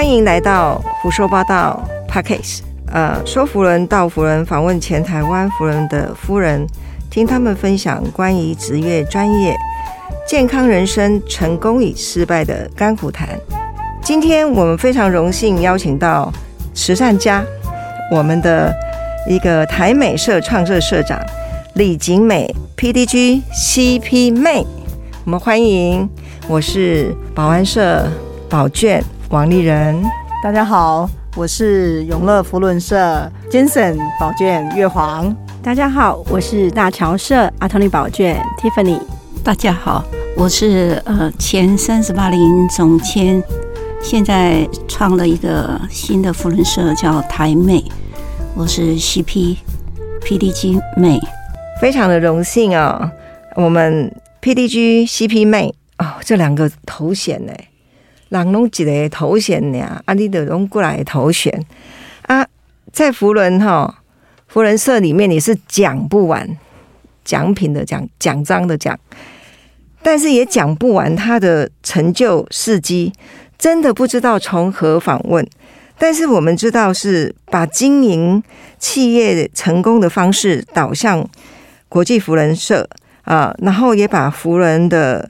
欢迎来到胡说八道 Podcast。呃，说服人到福人访问前台湾福人的夫人，听他们分享关于职业专业、健康人生、成功与失败的甘苦谈。今天我们非常荣幸邀请到慈善家，我们的一个台美社创社社长李景美 PDG CP 妹，我们欢迎。我是保安社宝卷王丽人，大家好，我是永乐福伦社 Jason 宝卷月黄，大家好，我是大桥社阿托尼宝卷 Tiffany，大家好，我是呃前三十八零总监，现在创了一个新的福伦社叫台妹，我是 CP PDG 妹，非常的荣幸啊，我们 PDG CP 妹。哦，这两个头衔呢，人拢一个头衔呢，啊，你得拢过来头衔啊，在福伦哈福伦社里面，你是讲不完奖品的奖奖章的奖，但是也讲不完他的成就事迹，真的不知道从何访问。但是我们知道是把经营企业成功的方式导向国际福人社啊，然后也把福人的。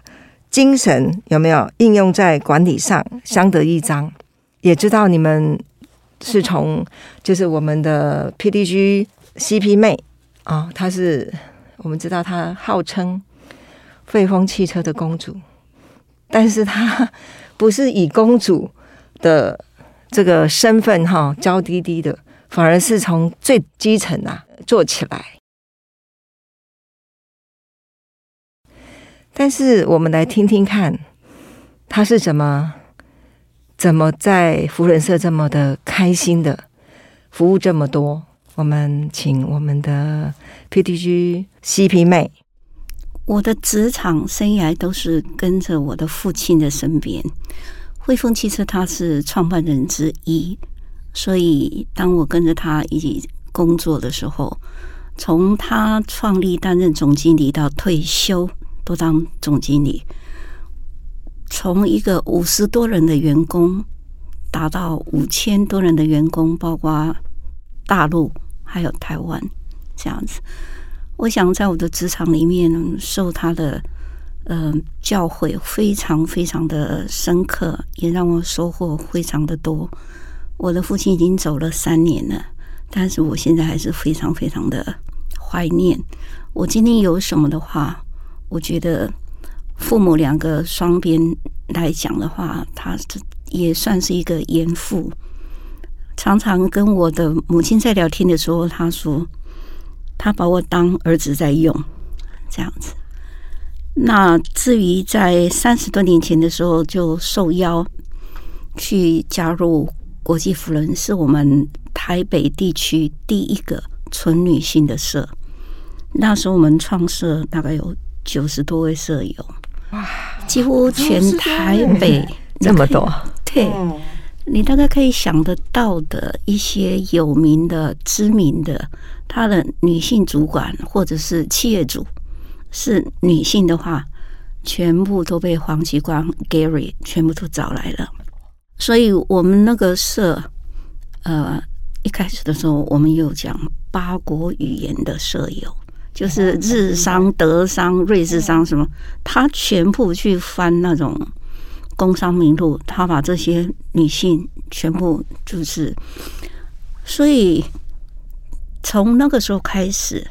精神有没有应用在管理上，相得益彰？也知道你们是从就是我们的 PDG CP 妹啊，她是我们知道她号称汇丰汽车的公主，但是她不是以公主的这个身份哈娇滴滴的，反而是从最基层啊做起来。但是我们来听听看，他是怎么怎么在福人社这么的开心的服务这么多。我们请我们的 PTG CP 妹。我的职场生涯都是跟着我的父亲的身边，汇丰汽车他是创办人之一，所以当我跟着他一起工作的时候，从他创立担任总经理到退休。都当总经理，从一个五十多人的员工，达到五千多人的员工，包括大陆还有台湾这样子。我想在我的职场里面，受他的呃教诲非常非常的深刻，也让我收获非常的多。我的父亲已经走了三年了，但是我现在还是非常非常的怀念。我今天有什么的话。我觉得父母两个双边来讲的话，他也算是一个严父。常常跟我的母亲在聊天的时候，他说他把我当儿子在用，这样子。那至于在三十多年前的时候，就受邀去加入国际辅仁，是我们台北地区第一个纯女性的社。那时候我们创社大概有。九十多位舍友，哇，几乎全台北这么多。对，你大概可以想得到的一些有名的、知名的，他的女性主管或者是企业主是女性的话，全部都被黄奇光 Gary 全部都找来了。所以，我们那个社，呃，一开始的时候，我们有讲八国语言的舍友。就是日商、德商、瑞士商什么，他全部去翻那种工商名录，他把这些女性全部就是，所以从那个时候开始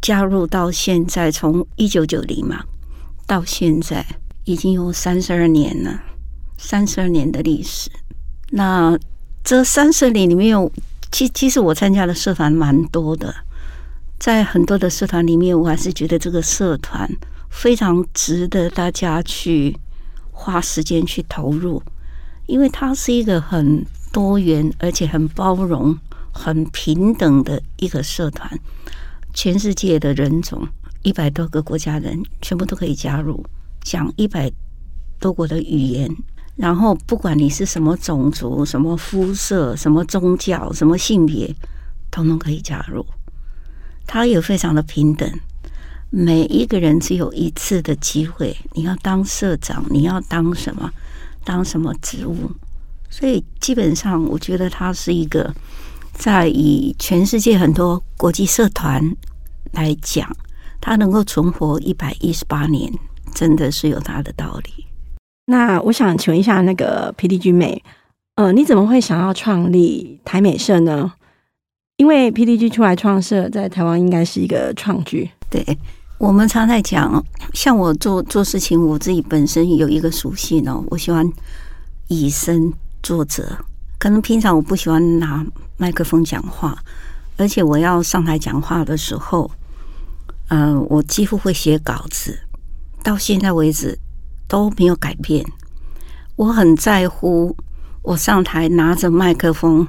加入到现在，从一九九零嘛到现在已经有三十二年了，三十二年的历史。那这三十年里面有，其其实我参加的社团蛮多的。在很多的社团里面，我还是觉得这个社团非常值得大家去花时间去投入，因为它是一个很多元而且很包容、很平等的一个社团。全世界的人种一百多个国家人全部都可以加入，讲一百多国的语言，然后不管你是什么种族、什么肤色、什么宗教、什么性别，统统可以加入。他也非常的平等，每一个人只有一次的机会。你要当社长，你要当什么？当什么职务？所以基本上我觉得它是一个在以全世界很多国际社团来讲，它能够存活一百一十八年，真的是有它的道理。那我想请问一下，那个 PDG 美，呃，你怎么会想要创立台美社呢？因为 PDG 出来创社，在台湾应该是一个创举。对我们常在讲，像我做做事情，我自己本身有一个属性哦，我喜欢以身作则。可能平常我不喜欢拿麦克风讲话，而且我要上台讲话的时候，嗯、我几乎会写稿子，到现在为止都没有改变。我很在乎我上台拿着麦克风，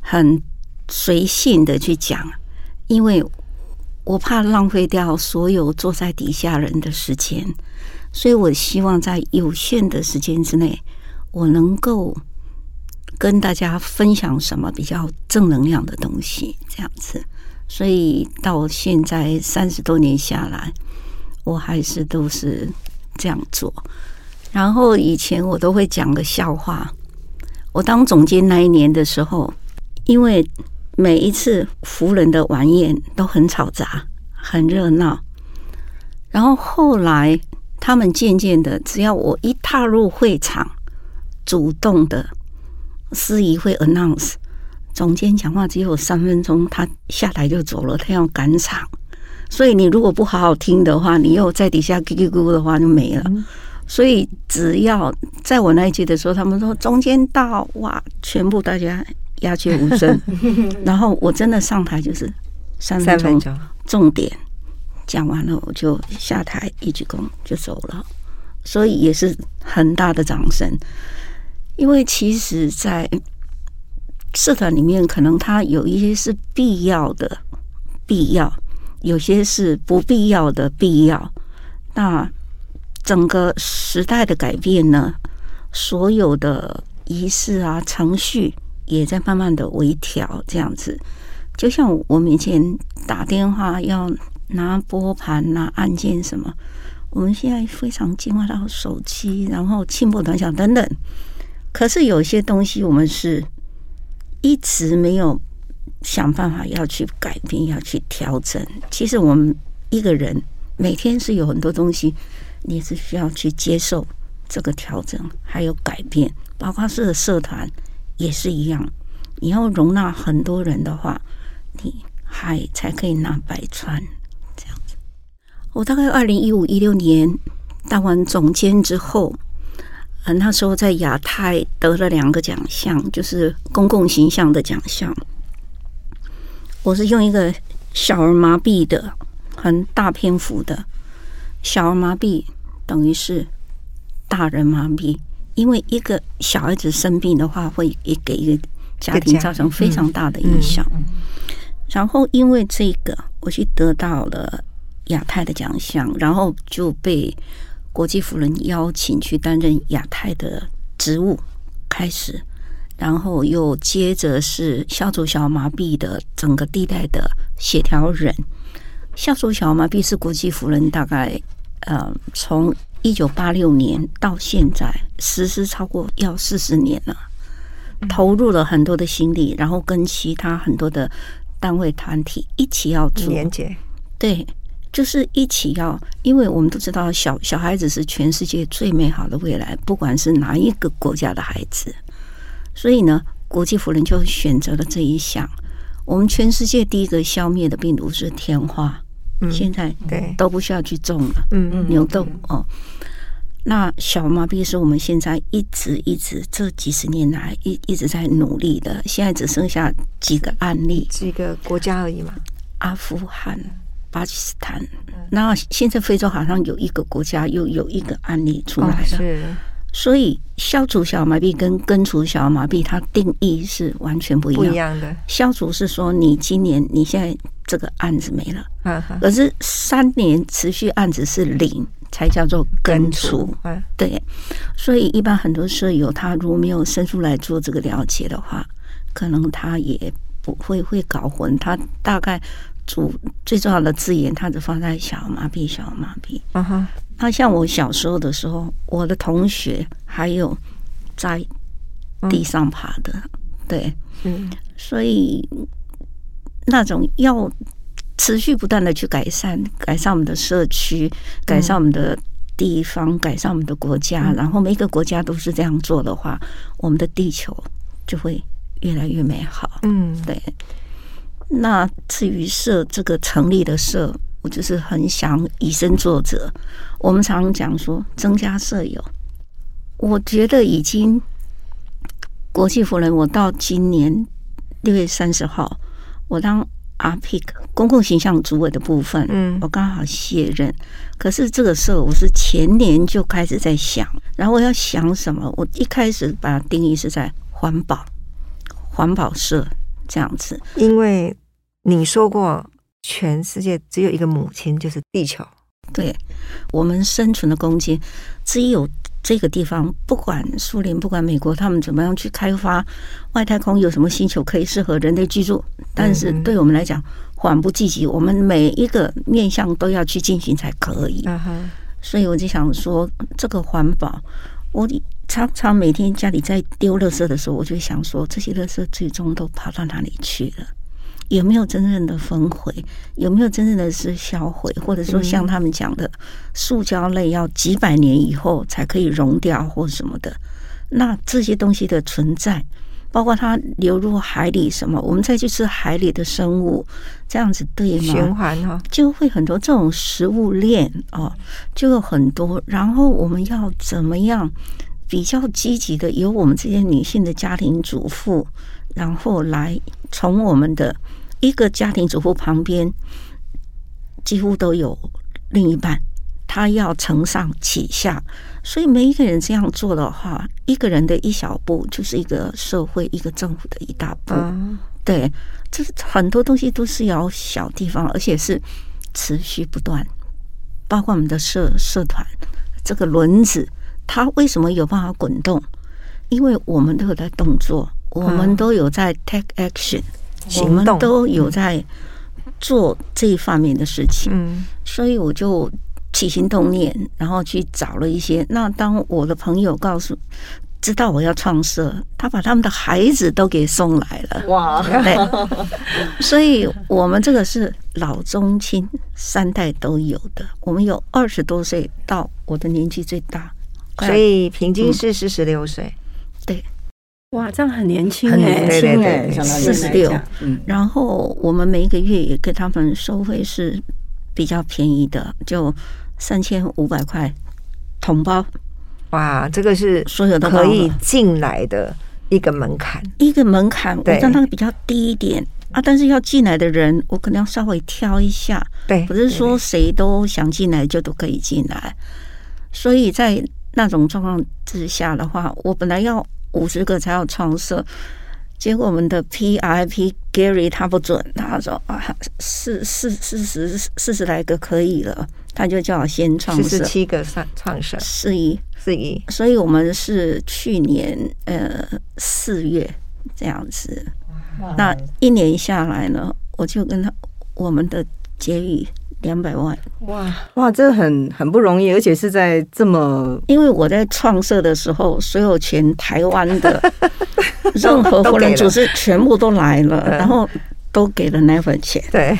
很随性的去讲，因为我怕浪费掉所有坐在底下人的时间，所以我希望在有限的时间之内，我能够跟大家分享什么比较正能量的东西，这样子。所以到现在三十多年下来，我还是都是这样做。然后以前我都会讲个笑话。我当总监那一年的时候，因为每一次福人的晚宴都很吵杂，很热闹。然后后来他们渐渐的，只要我一踏入会场，主动的司仪会 announce，总监讲话只有三分钟，他下台就走了，他要赶场。所以你如果不好好听的话，你又在底下叽叽咕咕的话就没了。所以只要在我那一届的时候，他们说中间到哇，全部大家鸦雀无声。然后我真的上台就是三分钟，重点讲完了，我就下台一鞠躬就走了。所以也是很大的掌声，因为其实，在社团里面，可能它有一些是必要的必要，有些是不必要的必要。那整个时代的改变呢，所有的仪式啊、程序也在慢慢的微调，这样子。就像我们以前打电话要拿拨盘、拿按键什么，我们现在非常进化到手机，然后轻薄短小等等。可是有些东西我们是一直没有想办法要去改变、要去调整。其实我们一个人每天是有很多东西，你是需要去接受这个调整，还有改变。包括是社团也是一样，你要容纳很多人的话，你海才可以纳百川这样子。我大概二零一五一六年当完总监之后，呃，那时候在亚太得了两个奖项，就是公共形象的奖项。我是用一个小儿麻痹的很大篇幅的小儿麻痹，等于是大人麻痹，因为一个小孩子生病的话，会也给一个家庭造成非常大的影响。然后因为这个，我去得到了亚太的奖项，然后就被国际辅仁邀请去担任亚太的职务，开始，然后又接着是小组小儿麻痹的整个地带的协调人。小组小儿麻痹是国际辅仁大概呃从一九八六年到现在实施超过要四十年了，投入了很多的心力，然后跟其他很多的单位团体一起要做连接，对，就是一起要，因为我们都知道小小孩子是全世界最美好的未来，不管是哪一个国家的孩子，所以呢，国际妇人就选择了这一项。我们全世界第一个消灭的病毒是天花，嗯现在对，都不需要去种了。嗯嗯牛痘哦。那小麻痹是我们现在一直一直这几十年来一一直在努力的，现在只剩下几个案例，几个国家而已嘛，阿富汗、巴基斯坦。那现在非洲好像有一个国家又有一个案例出来哦了，是，所以消除小儿麻痹跟根除小儿麻痹，它定义是完全不一不。一样的，消除是说你今年你现在这个案子没了，可是三年持续案子是零，才叫做根除。啊，对，所以一般很多舍友他如果没有深入来做这个了解的话，可能他也不会会搞混。他大概主最重要的字眼，他只放在小儿麻痹、小儿麻痹。啊哈，那像我小时候的时候，我的同学还有在地上爬的，对，嗯所以那种要持续不断的去改善，改善我们的社区，改善我们的地方，改善我们的国家，然后每一个国家都是这样做的话，我们的地球就会越来越美好。嗯对，那至于社这个成立的社，我就是很想以身作则。我们常常讲说增加舍友，我觉得已经国际夫人，我到今年六月三十号，我当 RPIC 公共形象主委的部分，嗯我刚好卸任。可是这个社我是前年就开始在想，然后我要想什么？我一开始把它定义是在环保，环保社这样子。因为你说过，全世界只有一个母亲，就是地球。对我们生存的空间，只有这个地方，不管苏联，不管美国，他们怎么样去开发外太空，有什么星球可以适合人类居住，但是对我们来讲，缓不济急，我们每一个面向都要去进行才可以。所以我就想说，这个环保，我常常每天家里在丢垃圾的时候，我就想说，这些垃圾最终都跑到哪里去了？有没有真正的焚毁？有没有真正的是销毁？或者说像他们讲的，塑胶类要几百年以后才可以溶掉或什么的？那这些东西的存在，包括它流入海里什么，我们再去吃海里的生物，这样子对吗？循环哈，就会很多这种食物链哦，就有很多。然后我们要怎么样比较积极的，由我们这些女性的家庭主妇，然后来从我们的一个家庭主妇旁边，几乎都有另一半，他要承上启下。所以每一个人这样做的话，一个人的一小步，就是一个社会、一个政府的一大步。嗯对，这是很多东西都是要小地方，而且是持续不断。包括我们的社社团这个轮子，它为什么有办法滚动？因为我们都有在动作，我们都有在 take action，、我们行动都有在做这一方面的事情。嗯所以我就起心动念，然后去找了一些。那当我的朋友告诉知道我要创设，他把他们的孩子都给送来了。哇，对，所以我们这个是老中青三代都有的。我们有二十多岁到我的年纪最大，所以平均是四十六岁。对。哇，这样很年轻很哎、年对对对轻哎，对想到四十六。嗯，然后我们每一个月也给他们收费是比较便宜的，就三千五百块同包，哇，这个是所有的可以进来的一个门槛。一个门槛，我对让它比较低一点。啊。但是要进来的人，我可能要稍微挑一下，对，不是说谁都想进来就都可以进来。所以在那种状况之下的话，我本来要五十个才要创设，结果我们的 PRP Gary 他不准，他说啊，四四四十四十来个可以了，他就叫我先创设。四十七个创创设。四一。四一，所以我们是去年呃四月这样子，那一年下来呢，我就跟他我们的结余两百万，哇，哇，这很很不容易，而且是在这么因为我在创设的时候，所有全台湾的 任何都给了福人组织全部都来了，嗯。然后都给了那份钱，对，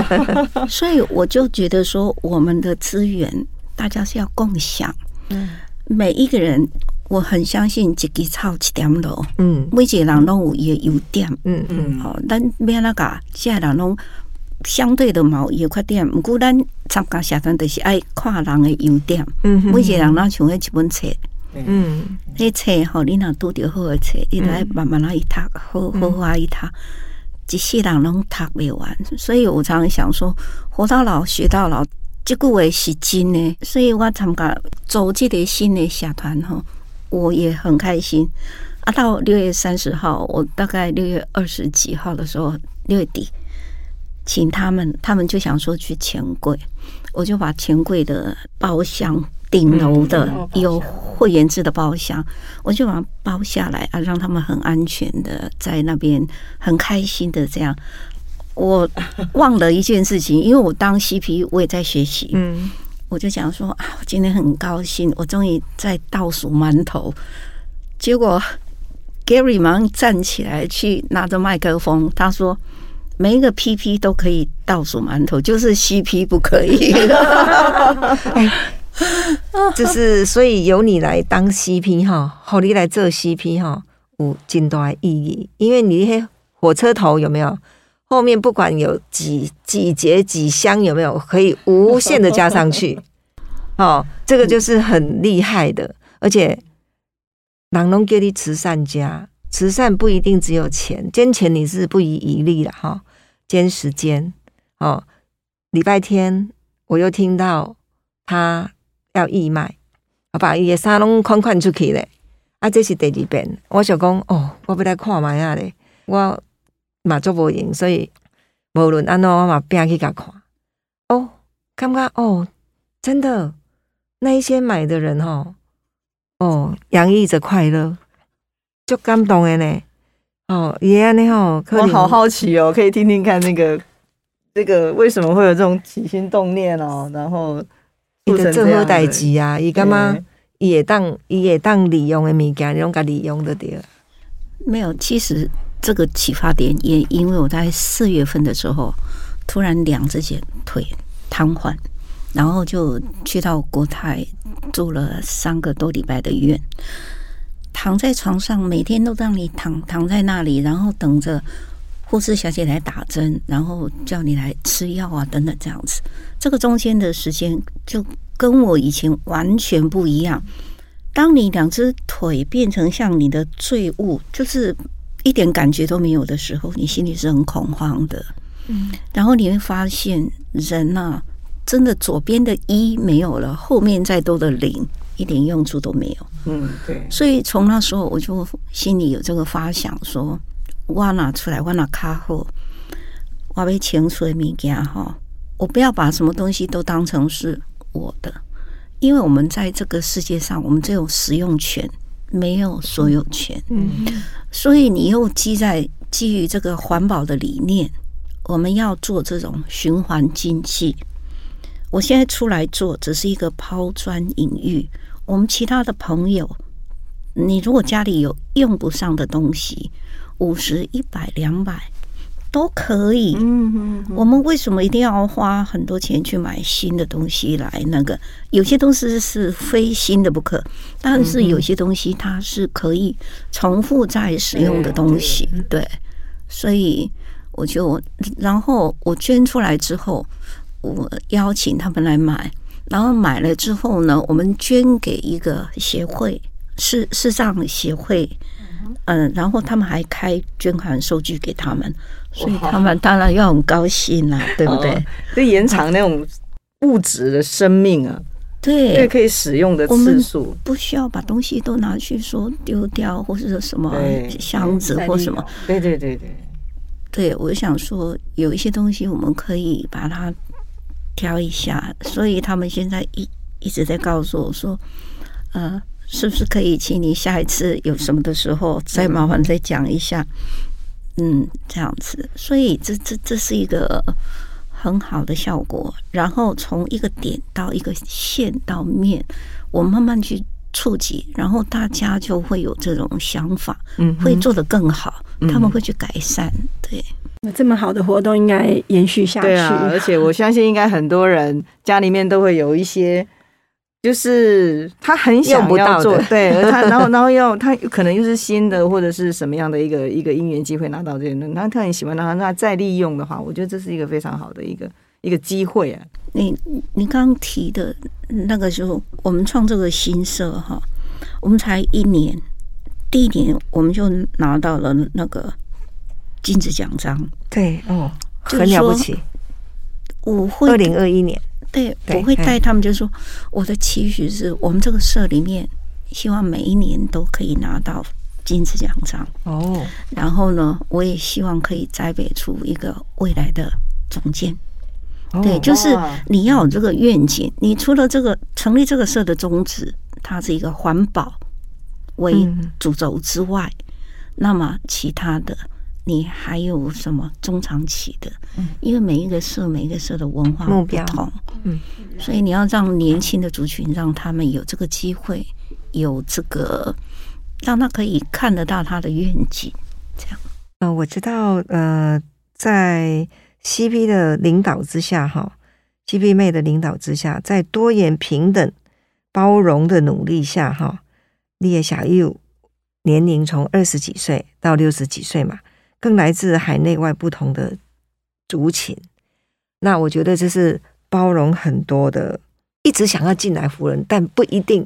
所以我就觉得说，我们的资源大家是要共享，嗯。每一个人。我很相信一支草一点路，嗯。每一个人拢有伊的优点。嗯嗯，哦，咱要那个，现在人拢相对的嘛有伊的缺点，毋过咱参加社团就是爱看人的优点。嗯哼每一个人咱像迄一本册，嗯迄册吼，你若拄着好的册，你来慢慢来一读，好好好一读，一世人拢读袂完。所以我常常想说，活到老学到老，这句话是真的。所以我参加组这个新的社团吼，我也很开心。啊，到六月三十号，我大概六月二十几号的时候，六月底，请他们，他们就想说去钱柜，我就把钱柜的包厢顶楼的有会员制的包厢，我就把它包下来啊，让他们很安全的在那边很开心的这样。我忘了一件事情，因为我当 CP 我也在学习，嗯，我就想说啊，我今天很高兴，我终于在倒数馒头。结果 Gary 马上站起来去拿着麦克风，他说。每一个 PP 都可以倒数馒头，就是 CP 不可以。就是所以由你来当 CP 哈，好你来做 CP 哈，有真大的意义。因为你那火车头有没有后面不管有几几节几箱有没有，可以无限的加上去。哦，这个就是很厉害的，而且朗龙给你慈善家，慈善不一定只有钱，捐钱你是不遗余力的哈。间时间哦，礼拜天我又听到他要义卖，我把伊个衫拢款款出去咧。啊，这是第二遍，我想讲哦，我要来看卖啊咧，我嘛做无用，所以无论安怎我嘛拼去甲看。哦，感觉哦，真的那一些买的人吼，哦，洋溢着快乐，就感动的呢。哦，爷爷你好，我好好奇哦，可以听听看那个这个为什么会有这种起心动念哦？然后你的这何代志啊？伊干嘛？伊也当伊也当利用的物件，用个利用的对。没有，其实这个启发点也因为我在四月份的时候突然两只脚腿瘫痪，然后就去到国泰住了三个多礼拜的院。躺在床上，每天都让你躺躺在那里，然后等着护士小姐来打针，然后叫你来吃药啊，等等这样子。这个中间的时间就跟我以前完全不一样。当你两只腿变成像你的坠物，就是一点感觉都没有的时候，你心里是很恐慌的。嗯，然后你会发现，人呐，真的左边的一没有了，后面再多的零。一点用处都没有。嗯，对。所以从那时候我就心里有这个发想，说我拿出来，我拿卡后，我被清楚的物件哈，我不要把什么东西都当成是我的，因为我们在这个世界上，我们只有使用权，没有所有权。嗯，所以你又基在基于这个环保的理念，我们要做这种循环经济。我现在出来做，只是一个抛砖引玉。我们其他的朋友，你如果家里有用不上的东西，五十、一百、两百都可以。嗯嗯，我们为什么一定要花很多钱去买新的东西来？那个有些东西是非新的不可，但是有些东西它是可以重复再使用的东西。对，所以我就然后我捐出来之后。我邀请他们来买，然后买了之后呢，我们捐给一个协会，视视障协会，嗯，然后他们还开捐款收据给他们，所以他们当然要很高兴啦，对不对？就延长那种物质的生命啊，对，可以使用的次数，不需要把东西都拿去说丢掉，或者什么箱子或什么，对对对对，对我想说，有一些东西我们可以把它。挑一下，所以他们现在一一直在告诉我说，呃，是不是可以请你下一次有什么的时候再麻烦再讲一下？嗯，这样子，所以这这这是一个很好的效果。然后从一个点到一个线到面，我慢慢去触及，然后大家就会有这种想法，嗯，会做得更好，他们会去改善，对。那这么好的活动应该延续下去。对啊，而且我相信应该很多人家里面都会有一些，就是他很想要做，对，他然后 然后要他可能又是新的或者是什么样的一个一个姻缘机会拿到这些，那他很喜欢，他那再利用的话，我觉得这是一个非常好的一个一个机会啊。你你刚刚提的那个时候，我们创这个新社哈，我们才一年，第一年我们就拿到了那个。金子奖章，对哦，很了不起。我会二零二一年，对，我会带他们，就是说我的期许是我们这个社里面，希望每一年都可以拿到金子奖章哦。然后呢，我也希望可以栽培出一个未来的总监。对，就是你要有这个愿景。你除了这个成立这个社的宗旨，它是一个环保为主轴之外，那么其他的。你还有什么中长期的？嗯，因为每一个社、每一个社的文化不同，嗯，所以你要让年轻的族群，让他们有这个机会，有这个让他可以看得到他的愿景。这样，呃，我知道，呃，在 CP 的领导之下，哈，CP 妹的领导之下，在多元平等、包容的努力下，哈，你也小玉年龄从二十几岁到六十几岁嘛，更来自海内外不同的族群。那我觉得这是包容很多的，一直想要进来扶人，但不一定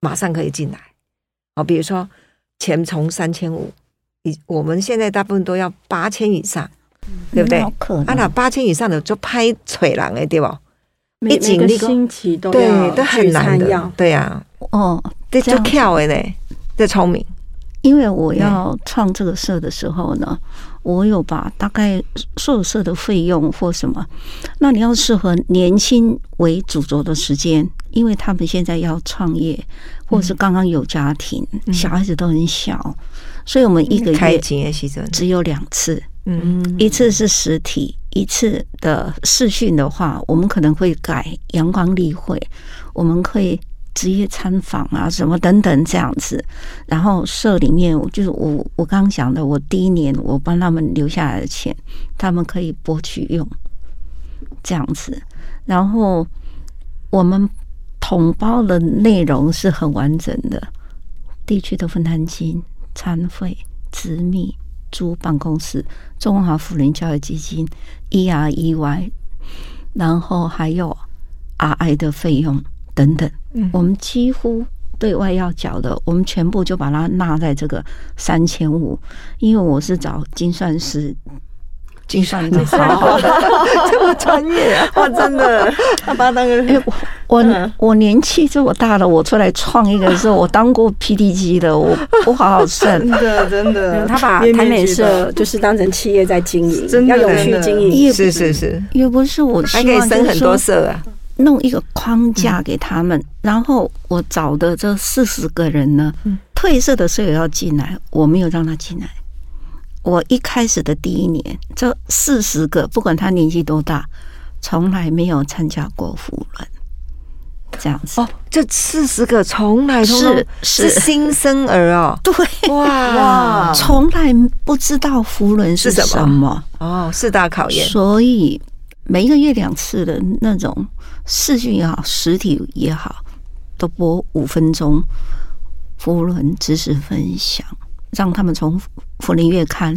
马上可以进来。好，比如说钱从三千五，以我们现在大部分都要八千以上，对不对？啊，那八千以上的就拍腿狼哎，对吧？每个星期都对都很难的，对呀。哦，这就跳哎嘞，这聪明。因为我要创这个社的时候呢，我有把大概所有社的费用或什么，那你要适合年轻为主轴的时间，因为他们现在要创业，或是刚刚有家庭，小孩子都很小，所以我们一个月只有两次，嗯，一次是实体，一次的试训的话，我们可能会改阳光例会，我们可以。职业参访啊，什么等等这样子，然后社里面就是我我刚刚讲的，我第一年我帮他们留下来的钱，他们可以拨取用，这样子。然后我们统包的内容是很完整的，地区的分摊金、餐费、资密、租办公室、中华妇人教育基金、E R E Y，然后还有 R I 的费用。等等，我们几乎对外要缴的，我们全部就把它纳在这个三千五，因为我是找精算师，精算的好，这么专业啊！哇，真的，他把当个哎，我我年纪这么大了，我出来创一个的时候，我当过 PDG 的，我我好好胜，真的真的，他把台美社就是当成企业在经营，要永续经营，是是是，也不是我还可以生很多社啊。弄一个框架给他们，然后我找的这四十个人呢，褪色的舍友要进来，我没有让他进来。我一开始的第一年，这四十个不管他年纪多大，从来没有参加过扶轮，这样子。哦，这四十个从来是是新生儿哦，对，哇。哇，从来不知道扶轮是什么。哦，四大考验，所以每一个月两次的那种。视讯也好，实体也好，都播五分钟，福伦知识分享，让他们从福林月刊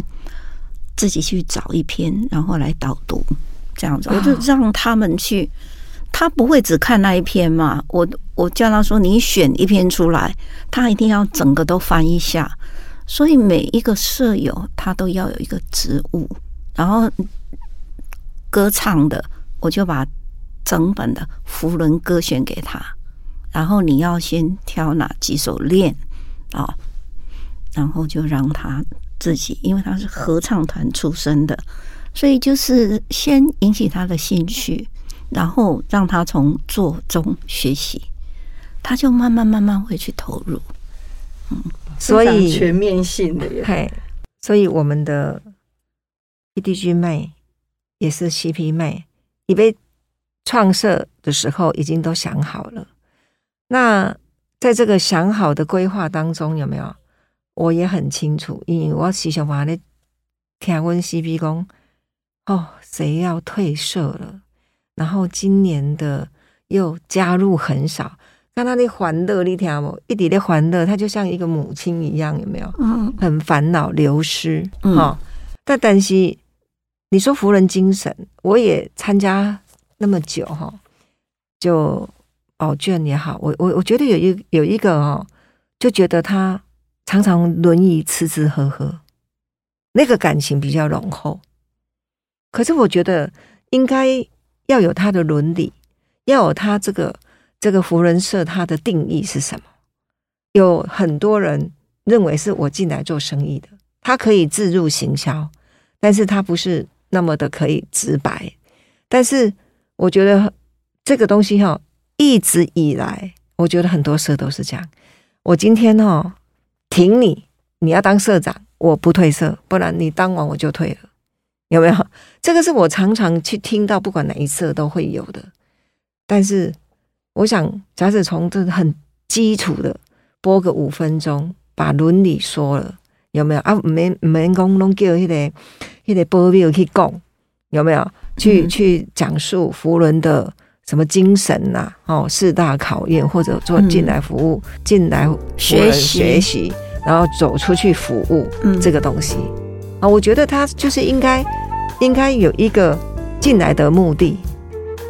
自己去找一篇，然后来导读，这样子，我就让他们去，他不会只看那一篇嘛，我我叫他说，你选一篇出来，他一定要整个都翻一下，所以每一个舍友他都要有一个职务，然后歌唱的，我就把。整本的福伦歌选给他，然后你要先挑哪几首练啊，然后就让他自己，因为他是合唱团出身的，所以就是先引起他的兴趣，然后让他从做中学习，他就慢慢慢慢会去投入。嗯，所以全面性的，嘿，所以我们的 PDG 妹也是 CP 妹，你被。创设的时候已经都想好了，那在这个想好的规划当中有没有？我也很清楚，因为我时常话咧听温 CP 讲，哦，谁要退社了？然后今年的又加入很少，看他的欢乐，你听无？一点的欢乐，他就像一个母亲一样，有没有？嗯，很烦恼流失，哈。但但是你说福人精神，我也参加。那么久哈，就宝卷也好，我我我觉得有一有一个哦，就觉得他常常轮椅吃吃喝喝，那个感情比较浓厚。可是我觉得应该要有他的伦理，要有他这个这个福人社他的定义是什么？有很多人认为是我进来做生意的，他可以自入行销，但是他不是那么的可以直白，但是。我觉得这个东西哈，一直以来，我觉得很多社都是这样。我今天哈挺你，你要当社长，我不退社，不然你当完我就退了，有没有？这个是我常常去听到，不管哪一社都会有的。但是，我想，假使从这很基础的播个五分钟，把伦理说了，有没有啊？没没讲拢叫迄个迄个保镖去讲，有没有？去去讲述福伦的什么精神呐？哦，四大考验，或者做进来服务，进来学习学习，然后走出去服务这个东西啊，我觉得他就是应该应该有一个进来的目的，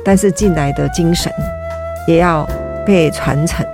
但是进来的精神也要被传承。